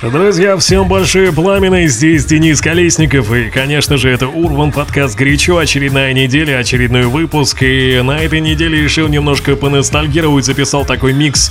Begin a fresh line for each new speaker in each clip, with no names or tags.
Друзья, всем большое пламя, здесь Денис Колесников. И, конечно же, это Урбан подкаст «Горячо», очередная неделя, очередной выпуск. И на этой неделе решил немножко поностальгировать, записал такой микс,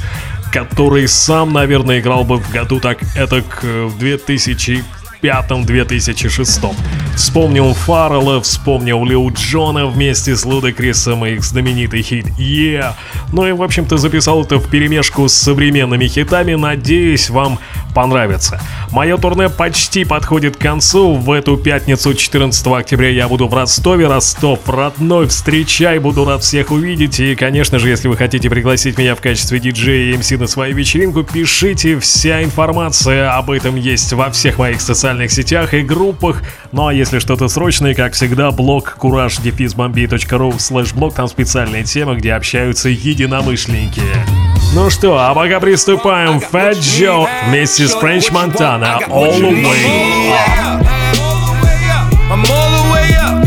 который сам, наверное, играл бы в году так это в 2000 2005-2006. Вспомнил Фаррелла, вспомнил Лил Джона вместе с Лудакрисом и их знаменитый хит «Yeah». Ну и, в общем-то, записал это в перемешку с современными хитами, надеюсь, вам понравится. Мое турне почти подходит к концу. В эту пятницу, 14 октября, я буду в Ростове. Ростов родной, встречай, буду рад всех увидеть. И, конечно же, если вы хотите пригласить меня в качестве диджея и МС на свою вечеринку, пишите. Вся информация об этом есть во всех моих социальных сетях и группах. Ну а если что-то срочное, как всегда, блог courage-bombay.ru слэш блог, там специальная тема, где общаются единомышленники. Ну что, а пока приступаем. Fat Joe вместе с French Montana All the Way Up. I'm all the way up.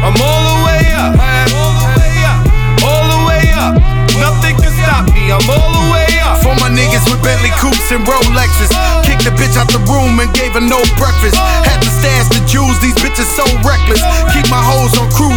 I'm all the way up. All the way up. Nothing can stop me. I'm all the way up. For my niggas with Bentley coupes and Rolexes. Kicked the bitch out the room and gave her no breakfast. Had to stash the jewels. These bitches so reckless. Keep my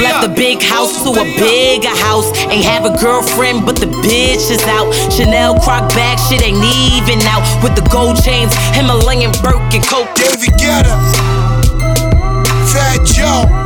Left the big house to a bigger house. Ain't have a girlfriend, but the bitch is out. Chanel croc bag, shit ain't even out. With the gold chains, Himalayan Birkin coke.
David Guetta, Fat Joe,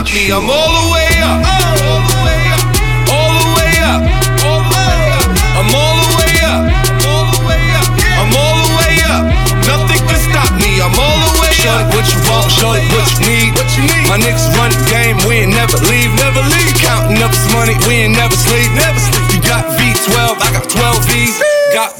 Stop me. I'm all the way up. All the way up. All the way up. All the way up. I'm all the way up. All the way up. I'm all the way up. Nothing can stop me. I'm all the way up. Shorty, what you want? Shorty, what you need? What you need? My niggas run the game. We ain't never leave. Never leave. Counting up this money. We ain't never sleep. Never sleep. You got V12. I got 12 V's. Got. Got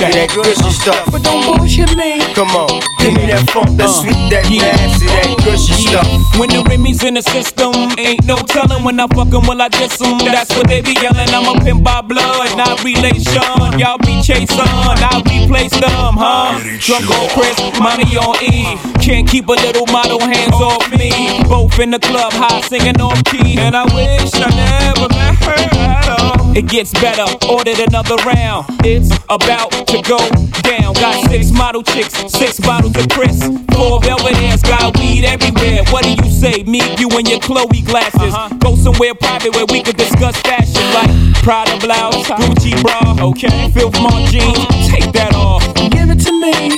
That that
gushy stuff.
but don't bullshit me.
Come on, give me that funk, that
Uh,
sweet, that
yeah.
nasty, that gushy
Yeah.
stuff.
When the Remy's in the system, ain't no telling when I fuck 'em, will I diss 'em. That's what they be yelling. I'm a pimp by blood, not relation. Y'all be chasing, I replace them, huh? Drunk on Chris, money on E. Can't keep a little model hands off me. Both in the club, high singing off key. And I wish I never met her at all. It gets better, ordered another round. It's about to go down. Got six model chicks, six bottles of Chris. Four velvet ass, got weed everywhere. What do you say? Me, you, and your Chloe glasses. Uh-huh. Go somewhere private where we could discuss fashion like Prada blouse, Gucci bra, okay? Filth jeans, take that off.
Give it to me,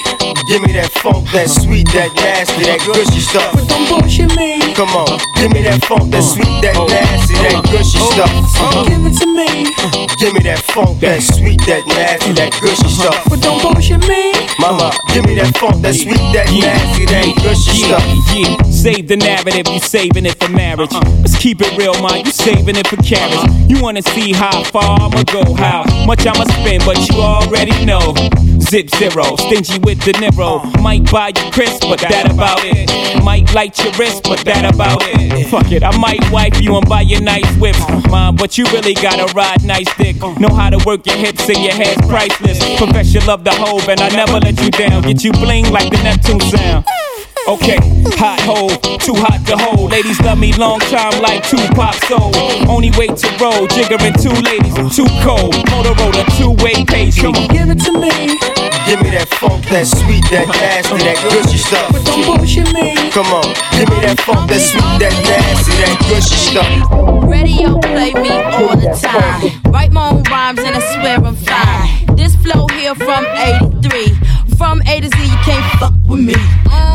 Give me that funk, that sweet, that nasty, that gushy stuff.
but don't bullshit me.
Come on, give me that funk, that sweet, that nasty, that gushy stuff. Uh-huh.
Give it to me,
Give me that funk, that sweet, that nasty, that gushy stuff.
but don't bullshit me.
Mama, give me that funk, that sweet, that nasty, that gushy stuff.
yeah. Save the narrative, you saving it for marriage. Uh-huh. Let's keep it real, man. You saving it for carriage. Uh-huh. You wanna see how far I'ma go, how much I'ma spend, but you already know. Zip zero, stingy with the Niro. Uh-huh. Might buy you crisp, but that about it. Might light your wrist, but that about it. Fuck it, I might wipe you and buy you nice whips, uh-huh. mom. But you really gotta ride nice dick. Uh-huh. Know how to work your hips and your head's priceless. Profession love the hope, and I never let you down. Get you bling like the Neptune sound. Okay, hot hole, too hot to hold. Ladies love me long time like Tupac soul. Only way to roll, jiggering two ladies, too cold. Motorola, two way pastry.
Give it to me,
Give me that funk, that sweet, that nasty, that gushy stuff.
but don't bullshit me.
Come on, give me that funk, that sweet, that nasty, that gushy stuff.
Radio play me all the time. Write my own rhymes and I swear I'm fine. This flow here from 83. From A to Z, you can't fuck with me.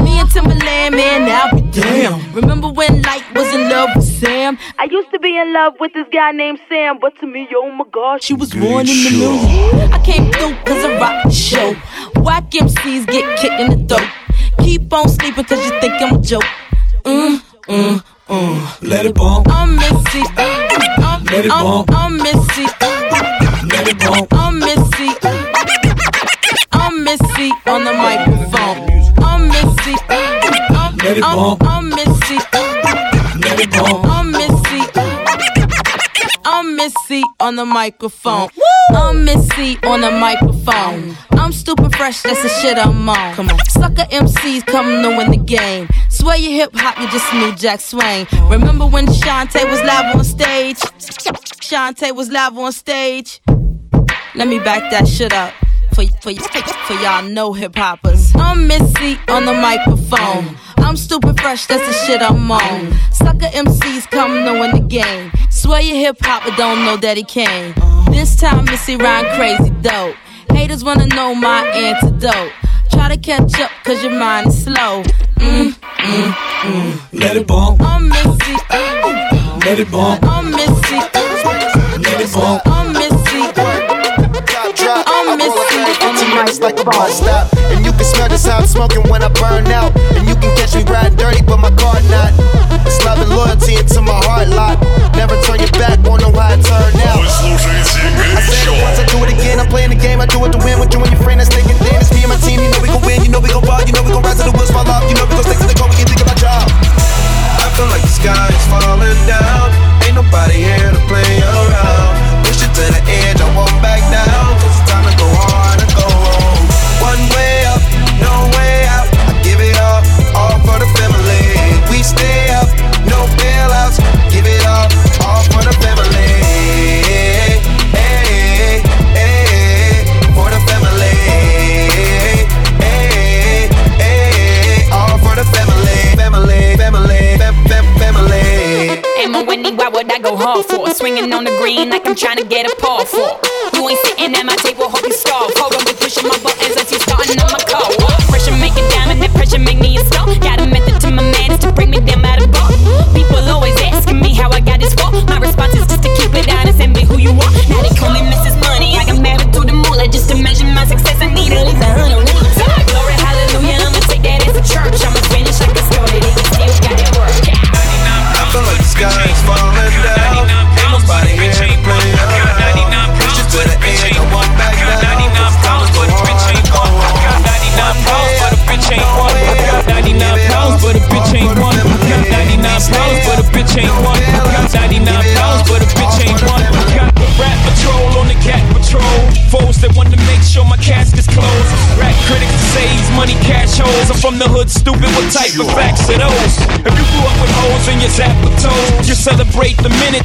Me and Timbaland, man, now we damn. Remember when Light was in love with Sam? I used to be in love with this guy named Sam, but to me, oh my god, she was born in the moon. I came through cause I rock the show. Whack MCs get kicked in the throat. Keep on sleeping cause you think I'm a joke. Mm, mm, mm.
Let it bump,
I'm Missy. I'm,
Let it
I'm,
bump.
I'm Missy.
let it bump.
I'm Missy. I'm Missy on the microphone. I'm Missy. I'm,
Let it
I'm. I'm Missy.
Let it bump.
I'm Missy. I'm Missy on the microphone. I'm Missy on the microphone. I'm stupid fresh, that's the shit I'm on. Come on. Sucker MCs come new in the game. Swear you hip hop, you just knew Jack Swing. Remember when Shantae was live on stage? Shantae was live on stage. Let me back that shit up. For, for, for y'all no hip hoppers. I'm Missy on the microphone. I'm stupid fresh, that's the shit I'm on. Sucker MCs come knowing the game. Swear you hip hopper don't know that he came. This time Missy rhyme crazy dope. Haters wanna know my antidote. Try to catch up cause your mind is slow. Mm, mm, mm.
Let it bump,
I'm Missy.
let it bump,
I'm Missy.
let it bump.
I'm Missy.
drop.
I'm
Tonight's like a bus stop. And you can smell this sound smoking when I burn out. And you can catch me riding dirty, but my car not. It's love and loyalty into my heart lot. Never turn your back, won't know how I turn out. I said it once, I do it again. I'm playing the game, I do it to win. With you and your friend, that's thinking then. It's me and my team, you know we gon' win. You know we gon' ball, you know we gon' rise to the wheels, fall off. You know we gon' stay to the call we can think about job.
I feel like the sky is falling.
Trying to get a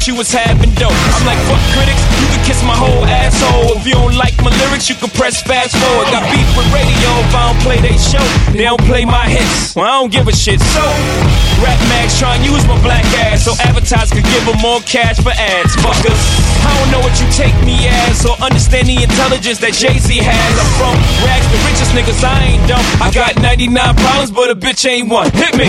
minute you was having dope. I'm like, fuck critics, you can kiss my whole asshole. If you don't like my lyrics, you can press fast forward. I got beef with radio if I don't play they show. They don't play my hits. Well, I don't give a shit. So, Rap Max try and use my black ass so advertisers could give them more cash for ads. Fuckers, I don't know what you take me as or understand the intelligence that Jay Z has. I'm from rags, the richest niggas. I ain't dumb. I got 99 problems, but a bitch ain't one. Hit me.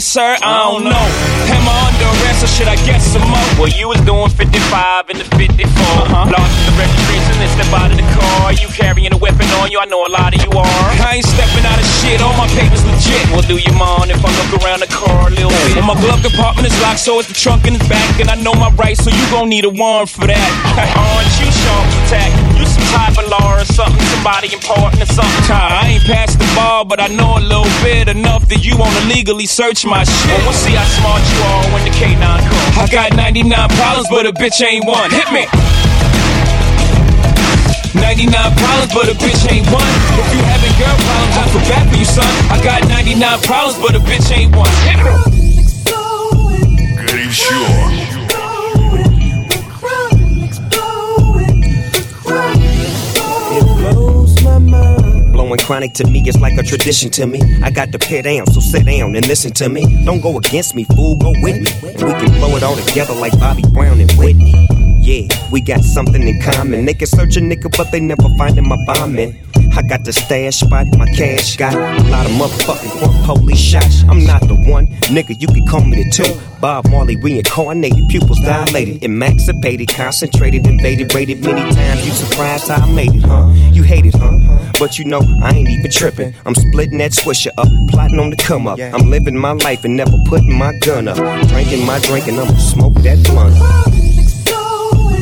sir? I don't know. Am I under arrest or should I get some more? Well, you was doing 55 in the 54. Uh-huh. Lost the registration and step out of the car. You carrying a weapon on you? I know a lot of you are. I ain't stepping out of shit. All my papers legit. Well, do you mind if I look around the car a little bit? Well, my glove compartment is locked, so it's the trunk in the back, and I know my rights, so you gon' need a warrant for that. Aren't you sharp attack? You some type of law or something, somebody important or something. I ain't passed the ball, but I know a little bit enough that you wanna legally search my shit. Well, we'll see how smart you are when the K9 comes. I got 99 problems, but a bitch ain't one. Hit me. 99 problems, but a bitch ain't one. If you having girl problems, I feel bad for you, son. I got 99 problems, but a bitch ain't one. Hit me.
Good sure.
Blowing chronic to me is like a tradition to me. I got the pit down, so sit down and listen to me. Don't go against me, fool, go with me. And we can blow it all together like Bobby Brown and Whitney. Yeah, we got something in common. They can search a nigga, but they never findin' my bombin'. I got the stash spot, my cash got a lot of motherfucking front police shots. I'm not the one, nigga, you can call me the two. Bob Marley reincarnated, pupils dilated, emancipated, concentrated, invaded, rated many times. You surprised I made it, huh? You hate it, huh? But you know, I ain't even tripping. I'm splitting that swisher up, plotting on the come up. I'm living my life and never putting my gun up. Drinking my drink and I'ma smoke that blunt. The
crumb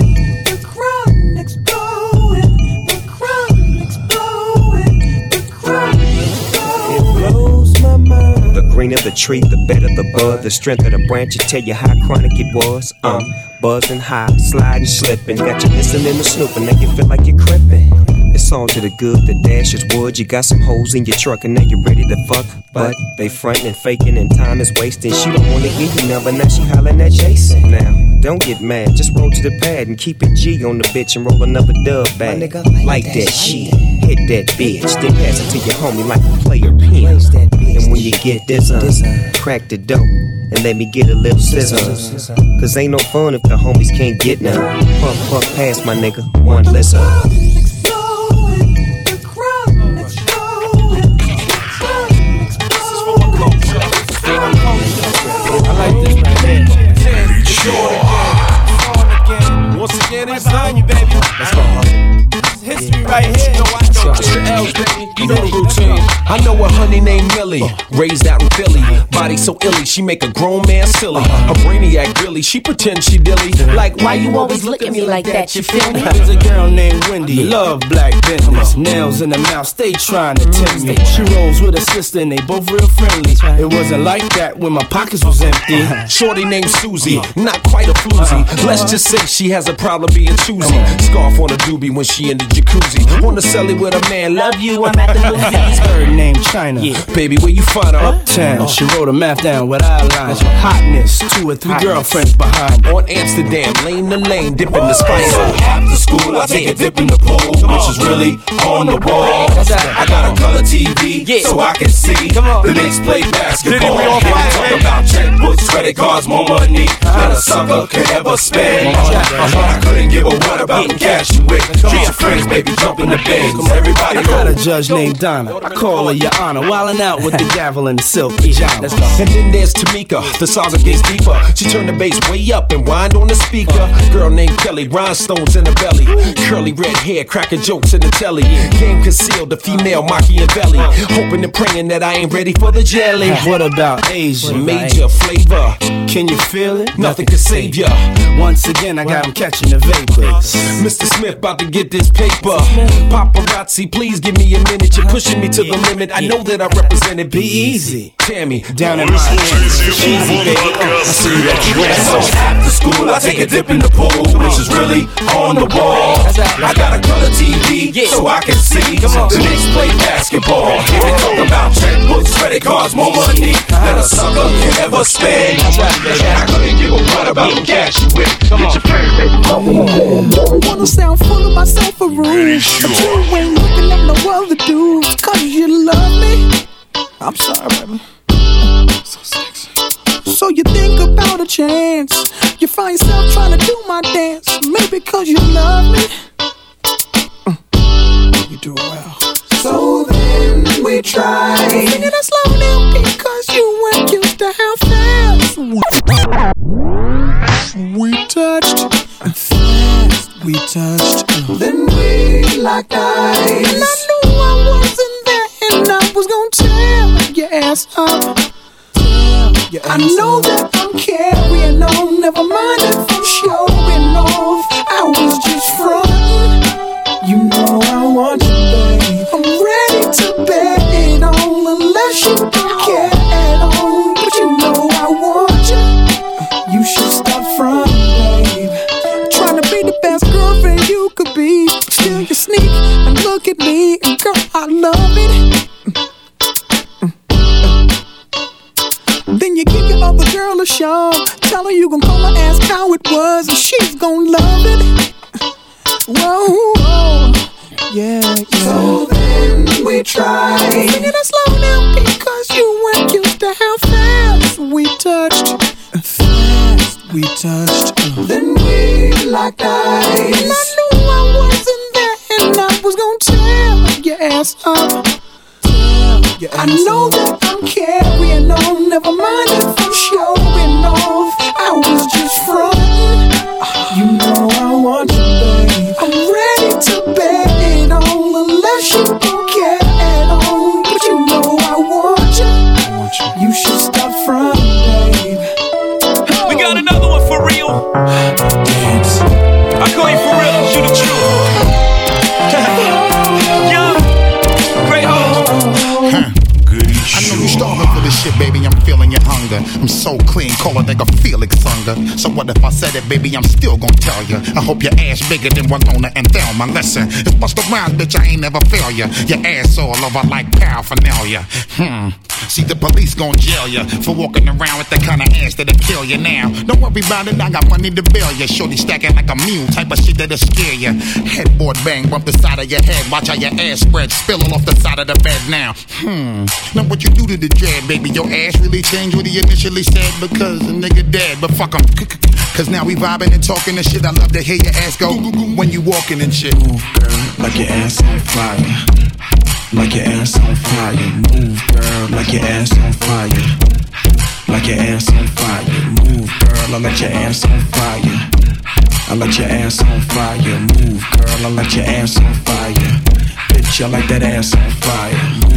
is. The crockin' explodin. The crumb explodin. The crock exploding blows my mind.
The greener the tree, the better the bud. The strength of the branch will tell you how chronic it was. Um, buzzing high, sliding, slipping. Got you listening to snooping, now you feel like you're crippin'. It's all to the good, the dash is wood. You got some holes in your truck and now you're ready to fuck. But they frontin' and faking and time is wasting. She don't wanna give you number, now she hollering at Jason. Now, don't get mad, just roll to the pad and keep it G on the bitch and roll another dub back. nigga Like that shit, hit that bitch, then pass it to your homie like a player pin. And when you get this, uh, crack the dope. And let me get a little scissors. Cause ain't no fun if the homies can't get none. Puff, puff, pass my nigga, one.
Once
I know a honey named Millie, raised out in Philly. Body so illy, she make a grown man silly. A brainiac, really, she pretend she dilly. Like, why you always look at me like that? You feel me?
There's a girl named Wendy, love black business. Nails in the mouth, stay trying to mm-hmm. tempt me. She rolls with her sister and they both real friendly. It wasn't like that when my pockets was empty. Uh-huh.
Shorty named Susie, not quite a floozy. Uh-huh. Let's just say she has a problem being choosy. Scarf on a doobie when she in the jacuzzi. On the celly with a man, love you, I'm at the movies.
Her name China.
Baby, where you find her?
Uptown. Oh. She wrote a math down with eyeliner. Hotness, two or three girlfriends behind her.
On Amsterdam, lane to lane, dipping the spice.
So after school, I take a dip in the pool, which is really on the wall. I got a color TV, so I can see the Knicks play basketball. We talk about checkbooks, credit cards, more money than a sucker could ever spend? I couldn't give a what about the cash you with. Treat your friends, baby, jump in the bins. Everybody
I
go.
got a judge named Donna. I call her Your Honor, wildin' out with the gavel and the silk pajama.
And then there's Tamika, the saga gets deeper. She turned the bass way up and wind on the speaker. Girl named Kelly, rhinestones in her belly. Curly red hair, cracking jokes in the telly. Game concealed, the female Machiavelli. Hoping and praying that I ain't ready for the jelly.
What about Asia?
Major flavor. Can you feel it? Nothing can save ya.
Once again, I got him catching the vapors.
Mr. Smith about to get this paper. Paparazzi, please give me a minute. You're pushing me to the limit. I know that I represent it. Be easy. Tammy, down in my. Easy, baby. I see that you
So after school, I take a dip in the pool, which is really on the wall. I got a color TV so I can see the Knicks play basketball. If talk about credit cards, more money than a sucker can ever spend. I couldn't give a what about the cash you with. Get your friends.
Wanna sound full of myself a room. But you ain't looking at no other dudes. Cause you love me. I'm sorry, baby. So sexy. So you think about a chance. You find yourself trying to do my dance. Maybe cause you love me. Mm. You do it well. So then we try. Singing it slow down because you weren't used to how fast we touched. Fast we touched. Then we locked eyes. And I knew I wasn't there, and I was gonna tear your ass up. I know that I'm carrying on. Never mind if I'm showing off. I was just frontin'. You know I want you, try. Sing it slow touched. Then we locked eyes. And I knew I wasn't there, and I was gonna tear your ass up. I know that
call
a nigga Felix Unger. So what if I said it, baby? I'm still gonna tell ya. I hope your ass bigger than Winona and Thelma. Listen, it's bust around, bitch. I ain't never fail ya. Your ass all over like paraphernalia. Hmm. See, the police gon' jail ya for walking around with that kind of ass that'll kill ya now. Don't worry about it, I got money to bail ya. Shorty stacking like a mule, type of shit that'll scare ya. Headboard bang, bump the side of your head. Watch how your ass spread, spill all off the side of the bed now. Hmm. Now what you do to the dread, baby? Your ass really changed what he initially said because the nigga dead. But fuck him. Cause now we vibing and talking and shit. I love to hear your ass go when you walking and shit.
Move, girl, like your ass on fire. Like your ass on fire. Move, girl, like your ass on fire. Like your ass on fire. Move, girl, I let your ass on fire. I let your ass on fire. Move, girl, I let your ass on fire. Bitch, I like that ass on fire.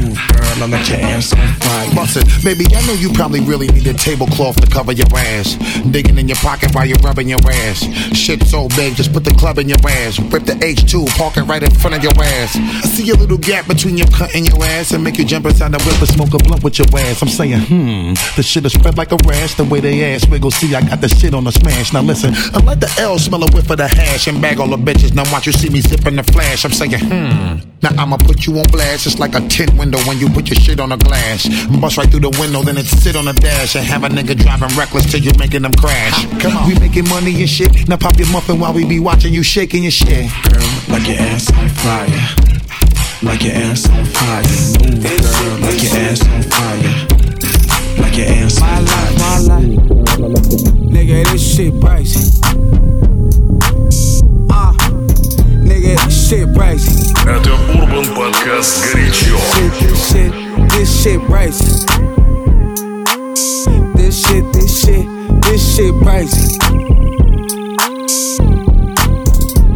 I let your ass on fire.
Bust it. Baby, I know you probably really need a tablecloth to cover your ass. Digging in your pocket while you're rubbing your ass. Shit so big, just put the club in your ass. Rip the H2, park it right in front of your ass. I see a little gap between your cut and your ass and make you jump inside the whip and smoke a blunt with your ass. I'm saying, hmm, the shit is spread like a rash. The way they ass wiggle, see, I got the shit on the smash. Now listen, I let the L smell a whiff of the hash and bag all the bitches. Now watch you see me zipping the flash. I'm saying, hmm, now I'ma put you on blast. It's like a tint window when you put your shit on a glass. Bust right through the window, then it sit on the dash and have a nigga driving reckless till you making them crash. Come on, we making money and shit. Now pop your muffin while we be watching you shaking your shit.
Girl, like your ass on fire. Like your ass on fire. Move, girl, like your ass on fire. Like your ass on fire.
My life, nigga, this shit pricey Ah, nigga, this shit pricey.
Это Урбан Подкаст «Горячо».
Shit, this shit, this shit pricey. This shit, this shit, this shit pricey.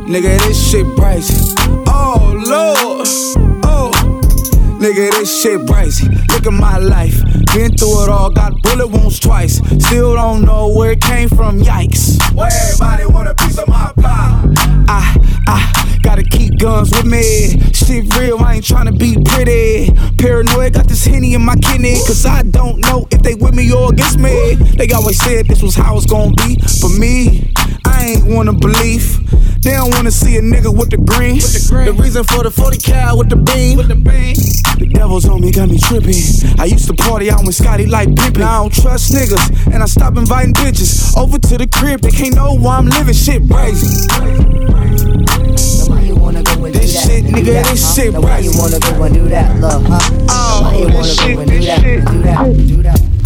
Nigga, this shit pricey. Oh, Lord.
Nigga, this shit crazy. Look at my life. Been through it all, got bullet wounds twice. Still don't know where it came from, yikes.
Where everybody want a piece of my pie.
I, I gotta keep guns with me. Shit real, I ain't tryna be pretty. Paranoid, got this henny in my kidney. Cause I don't know if they with me or against me. They always said this was how it's gonna be. For me, I ain't wanna believe. They don't wanna see a nigga with the green. The, reason for the 40 cal with the beam. The devil's on me, got me tripping. I used to party out with Scotty like pimpin'. Now I don't trust niggas, and I stop inviting bitches over to the crib. They can't know why I'm living shit crazy. This shit, nigga, this shit
Why you wanna go and do that, love, huh?
Oh,
Why you wanna go and do that, do that, do that?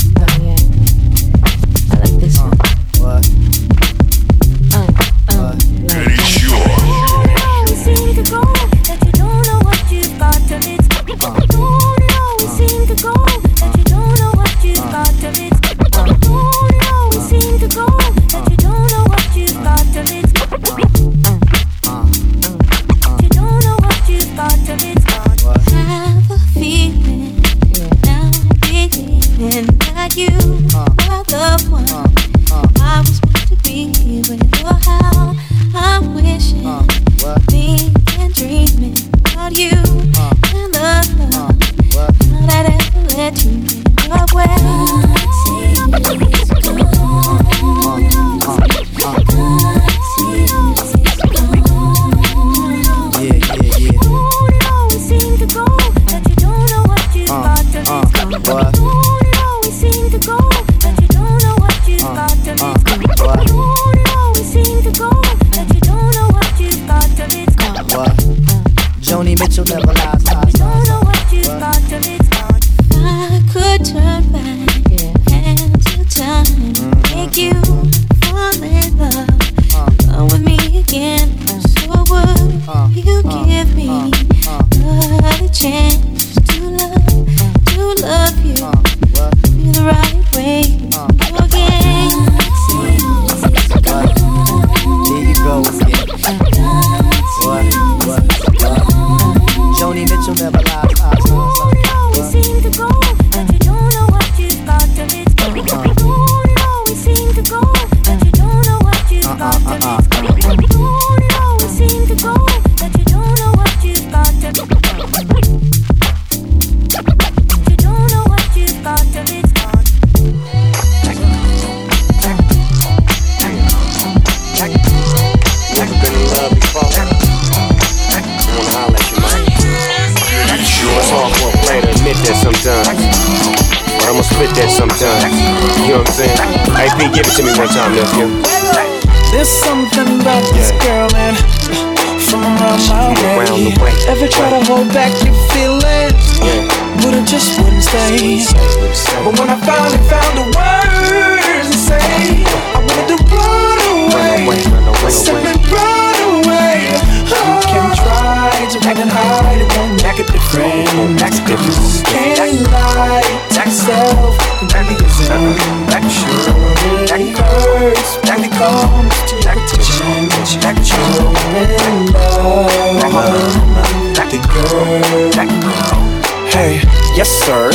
Yes sir,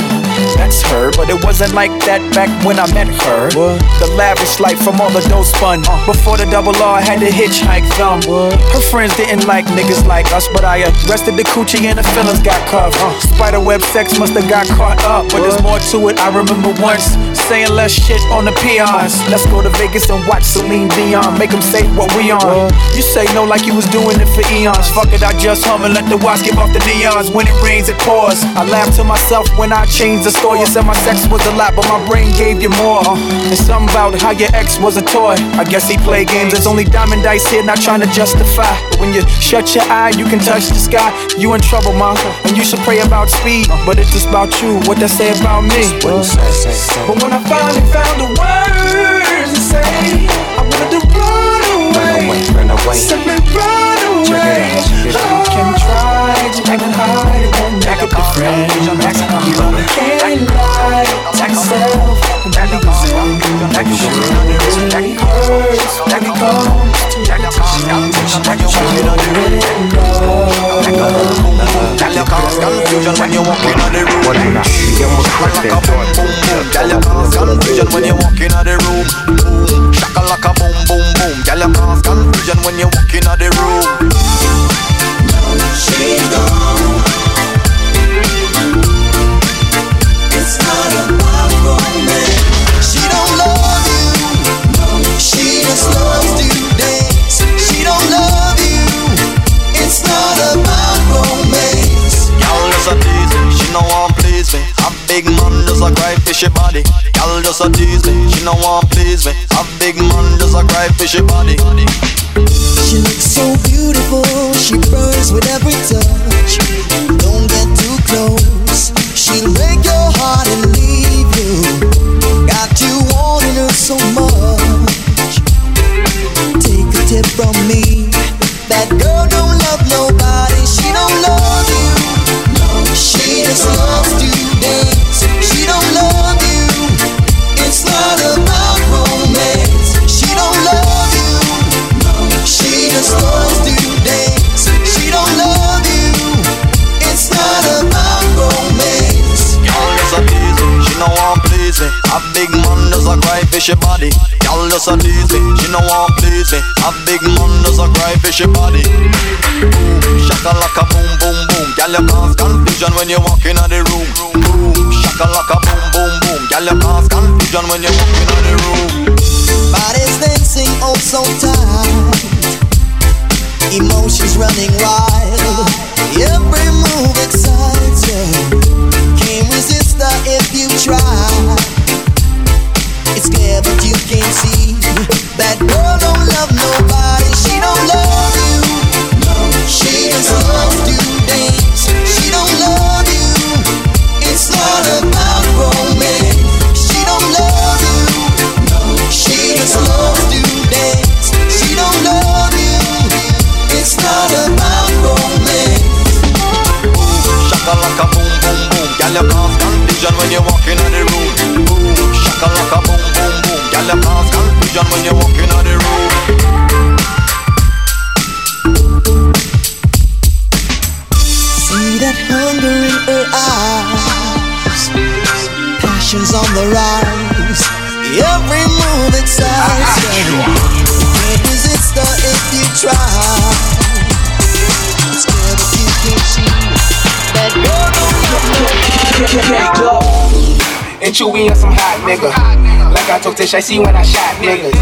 that's her, but it wasn't like that back when I met her. The lavish life from all the dough spun. Before the double R, I had to hitchhike them. Her friends didn't like niggas like us, but I arrested the coochie and the feelings got cuffed. Spiderweb sex must have got caught up, but there's more to it. I remember once saying less shit on the peons. Let's go to Vegas and watch Celine Dion, make them say what we on. You say no like you was doing it for eons. Fuck it, I just hum and let the watch give off the neons. When it rains, it pours. I laugh to myself when I change the story. You said my sex was a lot, but my brain gave you more. Uh, and something about how your ex was a toy. I guess he played games. There's only diamond dice here, not trying to justify. But when you shut your eye, you can touch the sky. You in trouble, ma. And you should pray about speed. But it's just about you. What they say about me? But when I finally found the words to say, I wanted to run away.
Run away.
Simply run away. You can try to run and pick a friend. You can't lie to yourself When you deserve it hurts When you come, to the time You don't confusion
when you walk in on the road You must confusion when you're walking the room Boom, shaka like a boom boom boom Tell your cause confusion when you walk in the room
just
a cry fishy body. Y'all just a tease me, she no want please me. A big man just a cry fishy body.
She looks so beautiful. She burns with every touch. Don't get too close. She'll break
fishy body. Y'all just a tease me, she no want please me. A big man just a cry fishy body. Boom, shaka like a boom boom boom. Girl you cause confusion when you walk in the room. Boom, shaka like a boom boom boom. Girl you cause confusion when you walk in the room.
Body's dancing oh so tight. Emotions running wild. Every move excites you. Can't resist her if you try.
Oh. Nigga. Like I told Tish, I see when I shot niggas.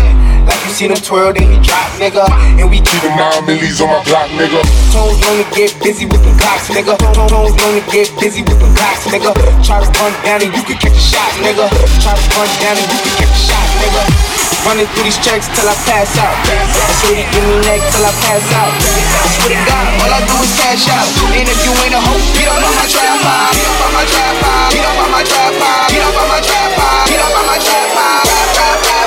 Like you seen him twirl, then he drop, nigga. And we keep the nine millies on my block, nigga. Tones only get busy with the clocks, nigga. Tones only get busy with the clocks, nigga. Try to run down and you can catch a shot, nigga. Try to run down and you can catch a shot, nigga. Running through these checks till I pass out. I swear he give me neck till I pass out. I swear to God, all I do is cash out. And if you ain't a hoe, get up on my high. Get up on my trap. Get up on my trap. Get up on my trap. Get up on my trap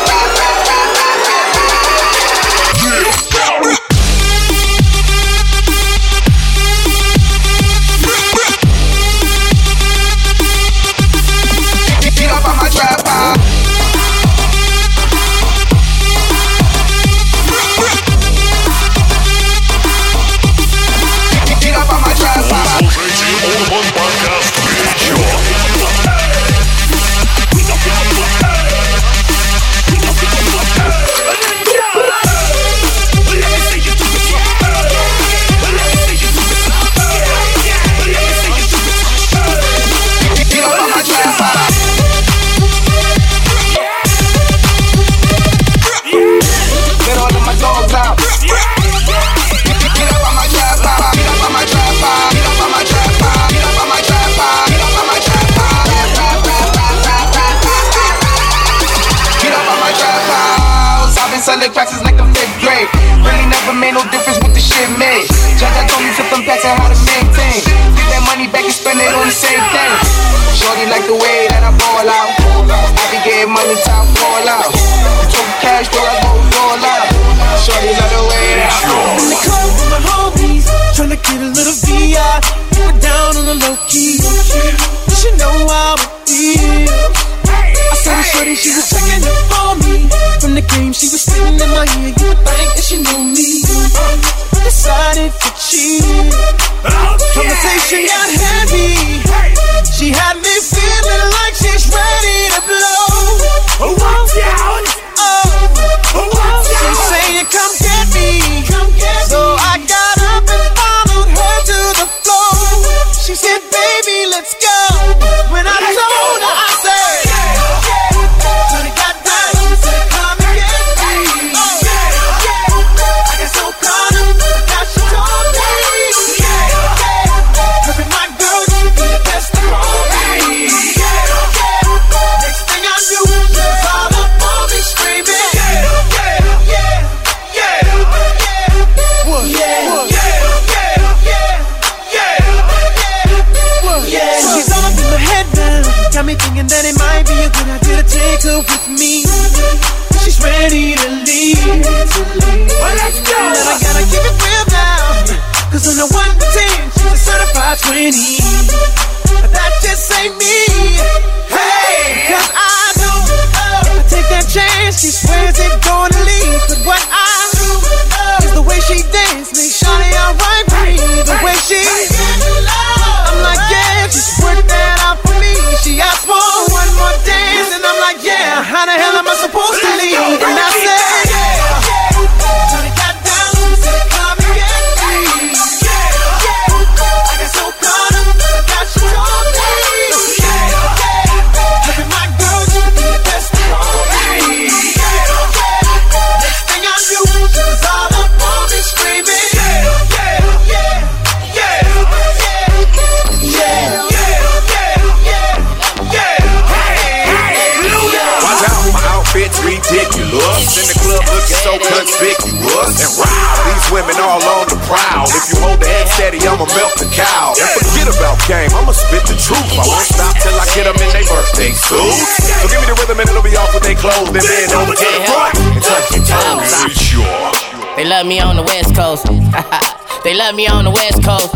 Coast. they love me on the West Coast.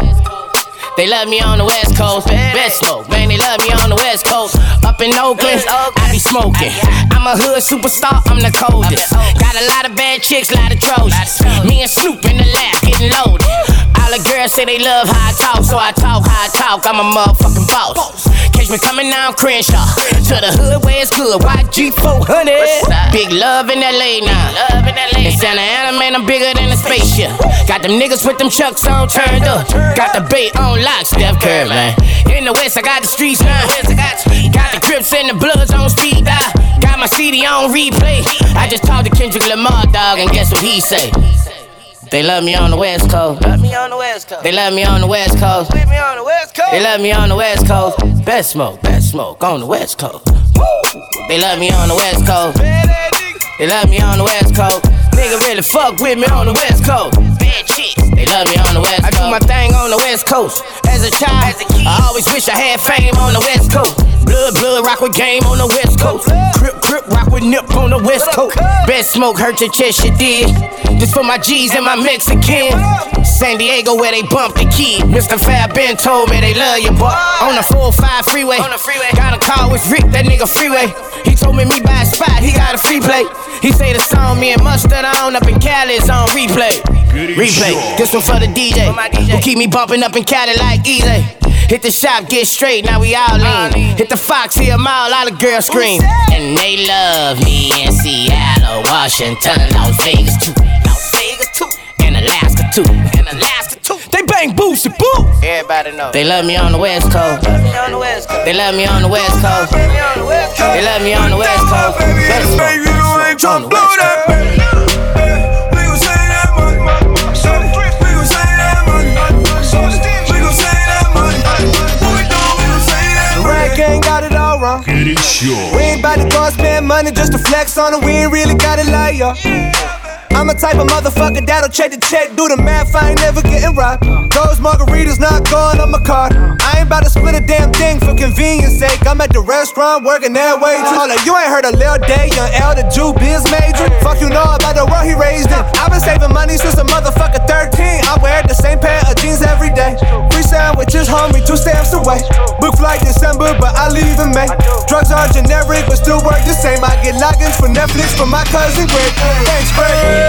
They love me on the West Coast. Best smoke, man. They love me on the West Coast. Up in Oakland, I be smoking. I'm a hood superstar. I'm the coldest. Got a lot of bad chicks, lot of Trojans. Me and Snoop in the lab, getting loaded. All the girls say they love how I talk, so I talk how I talk. I'm a motherfucking boss. Catch me coming down Crenshaw to the hood where it's good. YG 400. Big love in LA now. In Santa Ana, man, I'm bigger than a spaceship. Got them niggas with them chucks on turned up. Got the bait on lock, Steph Curry, man. In the West, I got the streets now. Got the Crips and the Bloods on speed dial. Got my CD on replay. I just talked to Kendrick Lamar, dog, and guess what he say? They love me on the West Coast.
Love me on the West Coast.
They love me on the West Coast.
Me on the West Coast.
They love me on the West Coast. Best smoke, best smoke on the West Coast. They love me on the West Coast. They love me on the West Coast. Nigga really fuck with me on the West Coast. Bad chicks. They love me on the West Coast. I do my thing on the West Coast. As a child, I always wish I had fame on the West Coast. Blood, blood, rock with game on the West Coast. Crip, crip, rock with nip on the West Coast. Best smoke hurt your chest, you did. This for my G's and my Mexican. San Diego where they bump the key. Mr. Fab Ben told me they love you, boy. On the 405 freeway. On the freeway. Got a call with Rick, that nigga freeway. He told me me buy a spot, he got a free play. He say the song me and Mustard on up in Cali is on replay. Replay. This one for the DJ. Who keep me bumping up in Cali like easy. Hit the shop, get straight, now we all in. Hit the Fox, hear them all, all the girls scream. And they love me in Seattle, Washington, Las Vegas too. Las Vegas too. And Alaska too. And Alaska
everybody know.
They love me on the West Coast.
They love me on the West Coast.
They love me on the West Coast.
West Coast.
On the West Coast.
gang got it all wrong.
Sure.
We ain't about to go spend money just to flex on it. We ain't really got it like y'all. Yeah. I'm a type of motherfucker that'll check the check, do the math, I ain't never getting robbed. Those margaritas not going on my card. I ain't about to split a damn thing for convenience sake. I'm at the restaurant working that way. Hold up, you ain't heard of Lil Day, young L, the Jew biz major. Fuck you know about the world he raised in. I've been saving money since a motherfucker 13. I wear the same pair of jeans every day. Free sandwiches, homie, two stamps away. Book flight December, but I leave in May. Drugs are generic, but still work the same. I get logins for Netflix for my cousin Greg. Thanks, Greg.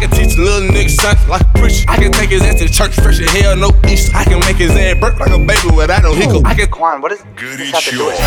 I can teach a little nigga something like a preacher. I can take his ass to church fresh as hell, no Easter. I can make his ass burp like a baby without no hiccup. I can
Quan, what is
good?
This have to do it.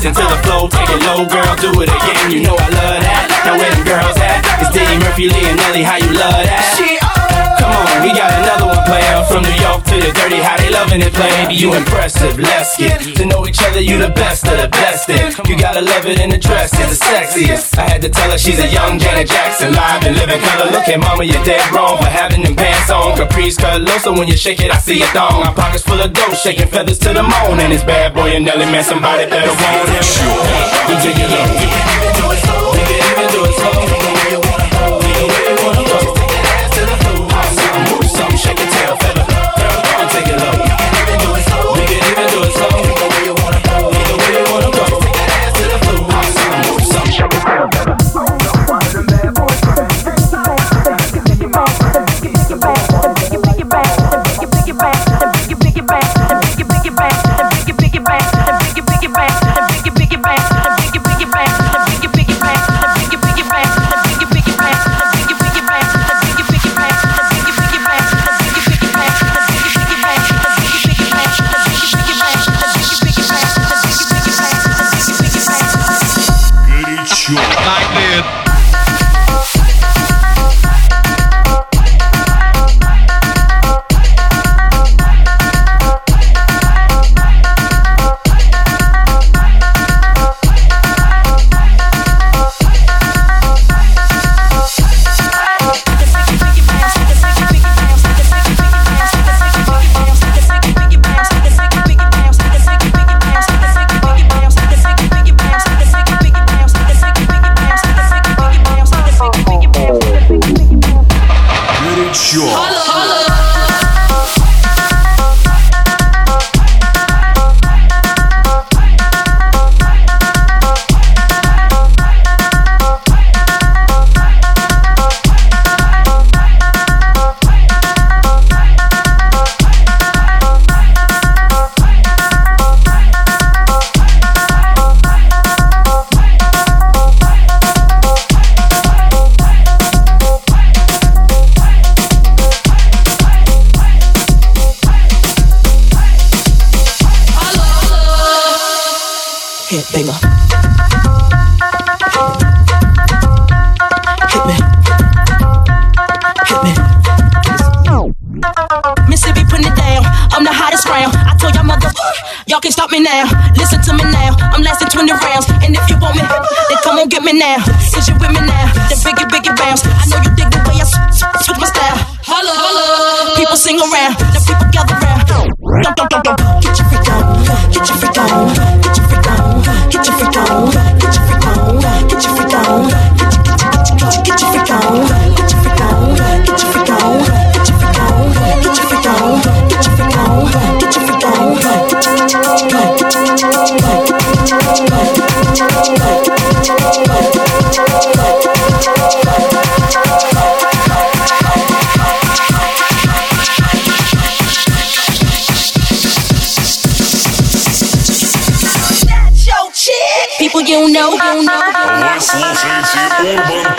Listen to the
flow, take it low, girl, do it again. You know I love that. Now where them girls at? It's Diddy Murphy, Lee, and Nelly, how you love that? Oh. Come on, we got another one player. From New York to the dirty, how they loving it, play. Baby, you impressive, let's get to know each other. You the best of the best. It you gotta love it in the dress, it's the sexiest. I had to tell her she's a young Janet Jackson, live and living color. Look at mama, you're dead wrong for having them pants on. Capris cut low, so when you shake it, I see a thong. My pockets full of dough, shaking feathers to the moon. And this bad boy and Nelly, man, somebody better him. Sure, you take it low. We can even do it slow. We can even do it slow. you know, you
know.
Ваш
слушаете Urban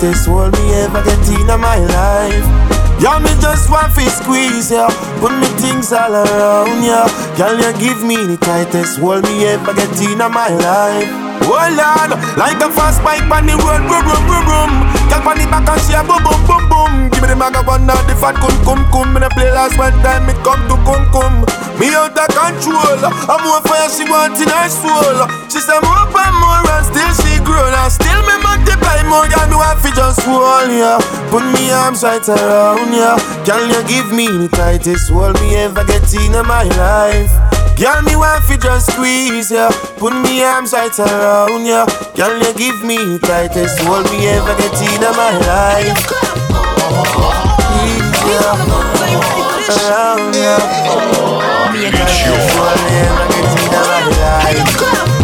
tightest hold me ever get in my life. Yeah, me just want to squeeze ya, put me things all around ya. Girl, you give me the tightest hold me ever get in my life. Oh Lord, like a fast bike on the road, boom boom boom boom. Girl on the back and she a boom boom boom boom. Give me the maga one now, the fat cum cum cum. Me play last one time, me come to cum cum. Me out of control, I'm more fire she want in her soul. She say more and more and still she grow. Now still me multiply more, girl me want fi just hold ya. Put me arms right around ya. Can you give me the tightest hold me ever get in my life? Girl, me want fi just squeeze ya Put me arms right around ya Girl, you give me the tightest hold me ever get in my life Squeeze ya Around ya Tightest hold me ever get in my life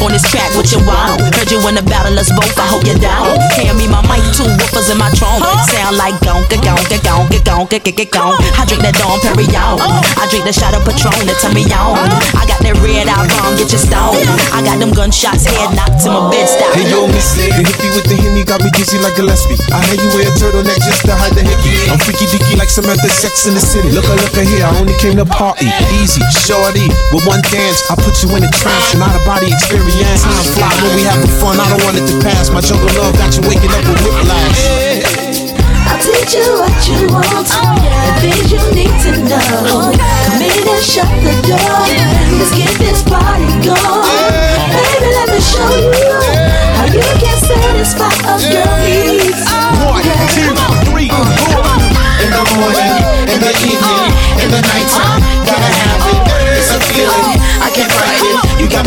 on this track, what you want? Heard you in the battle, us both, I hope you're down. Hand me my mic, two woofers in my trunk. Sound like gonka, gonka, gonka, gonka, gonka, gonka. I drink that Dom Perignon. I drink the shot of Patron that turn me on. I got that red eye wrong, get your stone. I got them gunshots, head knocked to my bed stop.
Hey yo, Missy, the hippie with the Henny got me dizzy like Gillespie. I hear you wear a turtleneck just to hide the hickey. I'm freaky dicky like Samantha Sex in the City. Look, look at here, I only came to party. Easy, shorty, with one dance, I put you in a trance. Not a body experience ambient. Time fly when we having fun. I don't want it to pass. My jungle love got you waking up with whiplash.
I'll teach you what you want. The things you need to know. Come in and shut the door. Let's get this party going. Baby, let me show you how you can satisfy a girl's needs. One, two,
three,
four. Uh, in the morning, in the evening, in the nighttime, gotta have it. It's a feeling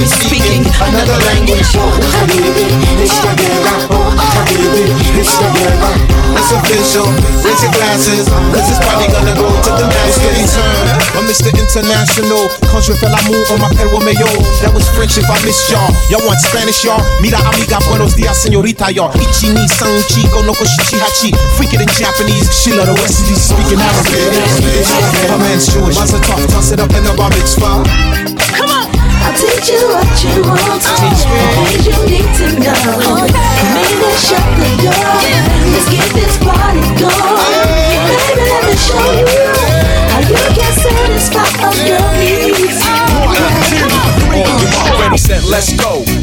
be speaking another language.
Habibi, it's the guerra. Oh, Habibi, it's the guerra.
It's official. Raise your glasses, cause it's probably gonna go to the masses. turn. I'm Mr. International. Country fell amour on my perro mayo. That was French if I missed y'all. Y'all want Spanish, y'all? Mira amiga, buenos dias, señorita, y'all. Ichi ni san chico, no koshichi hachi. Freak it in Japanese. She love the West Indies speaking Arabic. My man's Jewish. Mazel tov, toss it up in the bar mitzvah.
Come on. I'll teach you what you want. Teach me. Things you need to know. Maybe shut the door. Let's get this party going. Baby, let me show you how you can satisfy all your needs.
Already said, let's go.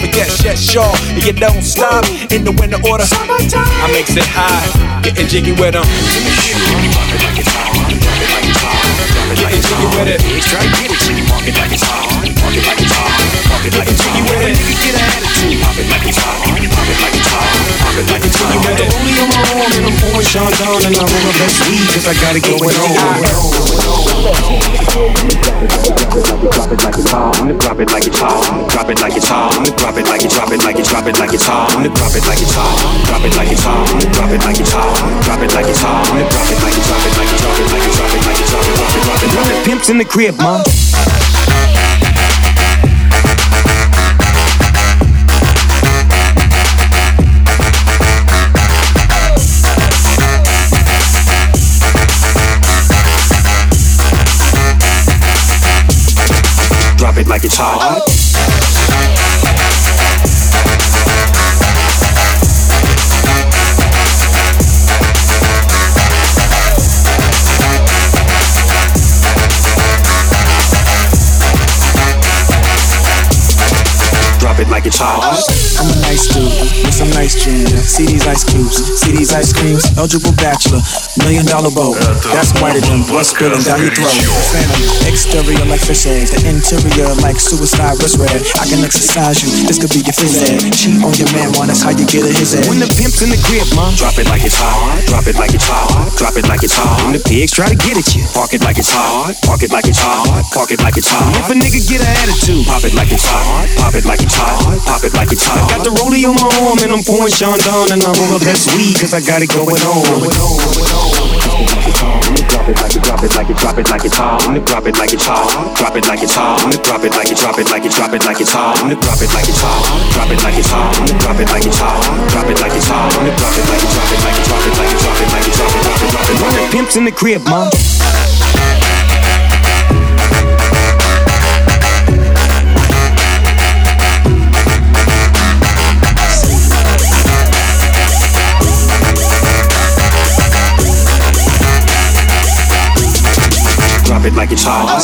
And yes, yes, sure. And you don't stop in the winter order. I makes it high, getting jiggy with them. Getting jiggy with it. Try to get it, jiggy. Walk it like it's hard. Walk it like it's hard. Walk it like it's jiggy with it. Nigga get an attitude. Pop it like it's hard. Pop it like it's hard. It's hard. You got the only on my arm and I'm pouring Chandon and I roll my best weed cause I got it on.
Drop it like it's hot. Drop it like it's hot. Drop it like it's hot. Drop it like it, drop it like it, drop it like it's hot. Drop it like it's hot. Drop it like it's hot. Drop it like it's hot. Drop it like it's hot. Drop it like it, drop it like it, drop it like it, drop it like it, drop it, drop it, drop it. Drop it. Pimps in the crib, mom. It like it's hot. Drop it like it's hot.
I'm a nice dude with some nice dreams. See these ice cubes, see these ice creams. Eligible bachelor, million dollar boat. That's whiter than blood spilling down your throat. Phantom, exterior like fish eggs, the interior like suicide wrist red. I can exercise you, this could be your phys ed. Cheat on your man, one, that's how you get a his head.
When the pimp's in the crib, mom. Drop it like it's hot. Drop it like it's hot. Drop it like it's hot. When the pigs try to get at you. Park it like it's hot. Park it like it's hot. Park it like it's hot. If a nigga get an attitude, pop it like it's hot. Pop it like it's hot. Pop it like it's hot. Got the rollie on my arm and I'm pouring Chandon and I roll my best weed cause I got it going on. Drop it like it, drop it like it, drop it like it's hot. Drop it like it's hot. Drop it like it's hot. Drop it like it, drop it like it, drop it like it's hot. Drop it like it's hot. Drop it like it's hot. Drop it like it's hot. Drop it like it's hot. Drop it like it, drop it like it, drop it like it, drop it like it, drop it, drop it, drop it. When the pimp's in the crib, mom. Drop it like it's hot.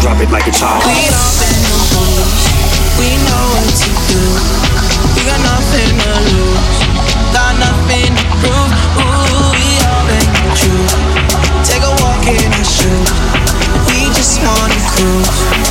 Drop it like it's hot.
We all been booze. We know what to do. We
just wanna cruise